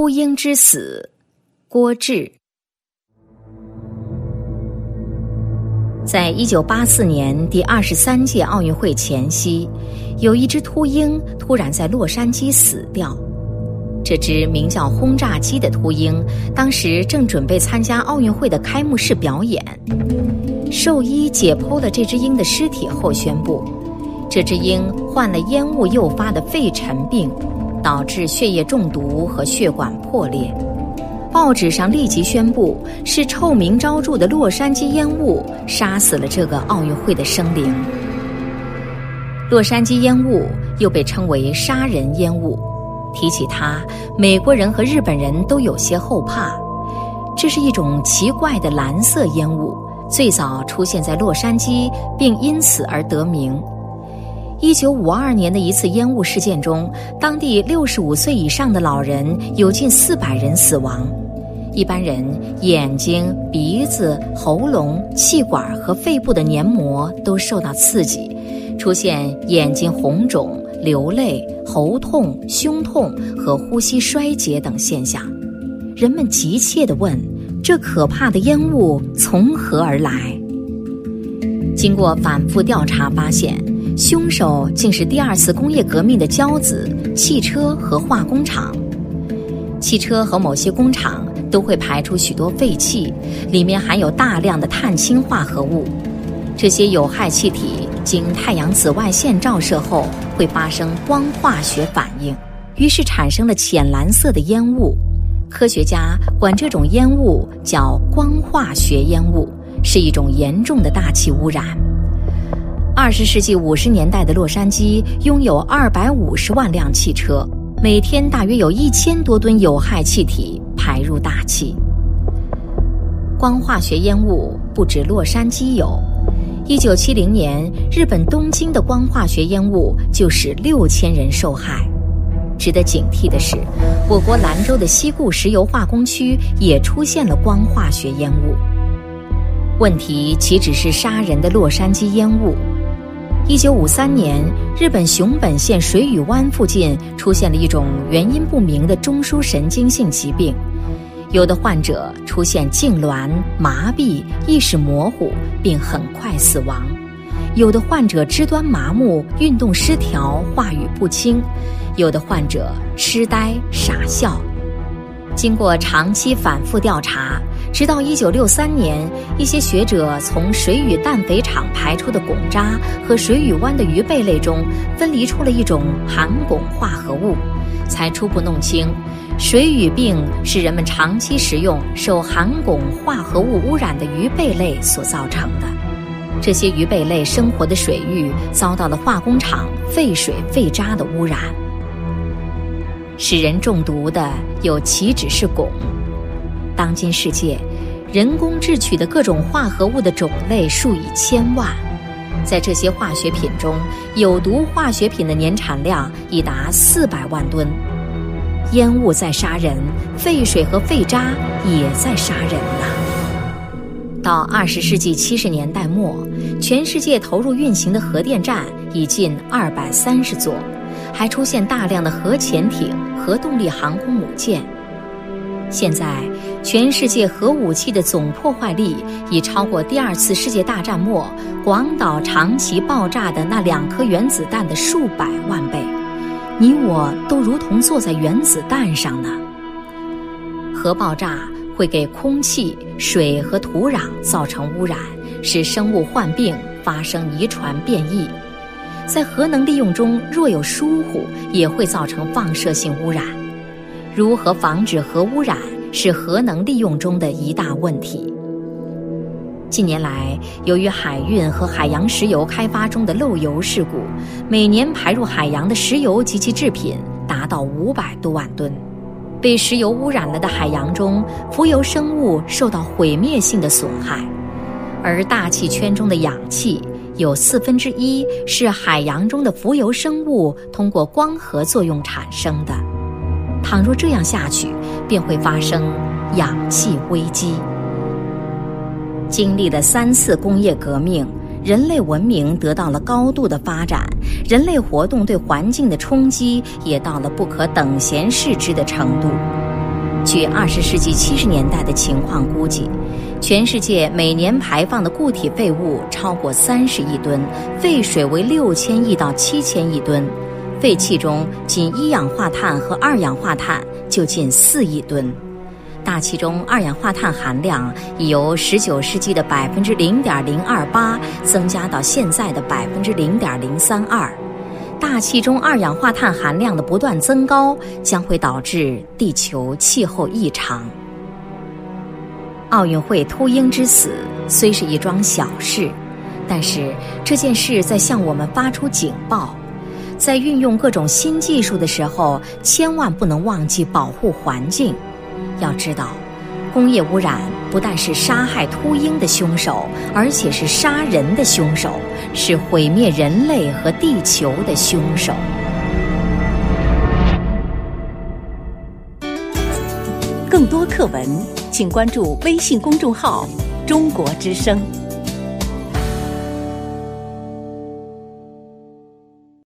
秃鹰之死，郭志。在一九八四年第二十三届奥运会前夕，有一只秃鹰突然在洛杉矶死掉。这只名叫“轰炸机”的秃鹰，当时正准备参加奥运会的开幕式表演。兽医解剖了这只鹰的尸体后宣布，这只鹰患了烟雾诱发的肺尘病。导致血液中毒和血管破裂，报纸上立即宣布是臭名昭著的洛杉矶烟雾杀死了这个奥运会的生灵。洛杉矶烟雾又被称为“杀人烟雾”，提起它，美国人和日本人都有些后怕。这是一种奇怪的蓝色烟雾，最早出现在洛杉矶，并因此而得名。一九五二年的一次烟雾事件中，当地六十五岁以上的老人有近四百人死亡。一般人眼睛、鼻子、喉咙、气管和肺部的黏膜都受到刺激，出现眼睛红肿、流泪、喉痛、胸痛和呼吸衰竭等现象。人们急切地问：这可怕的烟雾从何而来？经过反复调查，发现。凶手竟是第二次工业革命的骄子——汽车和化工厂。汽车和某些工厂都会排出许多废气，里面含有大量的碳氢化合物。这些有害气体经太阳紫外线照射后，会发生光化学反应，于是产生了浅蓝色的烟雾。科学家管这种烟雾叫光化学烟雾，是一种严重的大气污染。二十世纪五十年代的洛杉矶拥有二百五十万辆汽车，每天大约有一千多吨有害气体排入大气。光化学烟雾不止洛杉矶有，一九七零年日本东京的光化学烟雾就使六千人受害。值得警惕的是，我国兰州的西固石油化工区也出现了光化学烟雾。问题岂止是杀人的洛杉矶烟雾？一九五三年，日本熊本县水俣湾附近出现了一种原因不明的中枢神经性疾病，有的患者出现痉挛、麻痹、意识模糊，并很快死亡；有的患者肢端麻木、运动失调、话语不清；有的患者痴呆、傻笑。经过长期反复调查。直到一九六三年，一些学者从水与氮肥厂排出的汞渣和水与湾的鱼贝类中分离出了一种含汞化合物，才初步弄清，水俣病是人们长期食用受含汞化合物污染的鱼贝类所造成的。这些鱼贝类生活的水域遭到了化工厂废水废渣的污染，使人中毒的有岂止是汞。当今世界，人工制取的各种化合物的种类数以千万，在这些化学品中，有毒化学品的年产量已达四百万吨。烟雾在杀人，废水和废渣也在杀人呐。到二十世纪七十年代末，全世界投入运行的核电站已近二百三十座，还出现大量的核潜艇、核动力航空母舰。现在，全世界核武器的总破坏力已超过第二次世界大战末广岛、长崎爆炸的那两颗原子弹的数百万倍。你我都如同坐在原子弹上呢。核爆炸会给空气、水和土壤造成污染，使生物患病、发生遗传变异。在核能利用中，若有疏忽，也会造成放射性污染。如何防止核污染是核能利用中的一大问题。近年来，由于海运和海洋石油开发中的漏油事故，每年排入海洋的石油及其制品达到五百多万吨。被石油污染了的海洋中，浮游生物受到毁灭性的损害，而大气圈中的氧气有四分之一是海洋中的浮游生物通过光合作用产生的。倘若这样下去，便会发生氧气危机。经历了三次工业革命，人类文明得到了高度的发展，人类活动对环境的冲击也到了不可等闲视之的程度。据二十世纪七十年代的情况估计，全世界每年排放的固体废物超过三十亿吨，废水为六千亿到七千亿吨，废气中仅一氧化碳和二氧化碳就近四亿吨。大气中二氧化碳含量已由十九世纪的百分之零点零二八增加到现在的百分之零点零三二。大气中二氧化碳含量的不断增高，将会导致地球气候异常。奥运会秃鹰之死虽是一桩小事，但是这件事在向我们发出警报：在运用各种新技术的时候，千万不能忘记保护环境。要知道，工业污染不但是杀害秃鹰的凶手，而且是杀人的凶手，是毁灭人类和地球的凶手。更多课文，请关注微信公众号“中国之声”。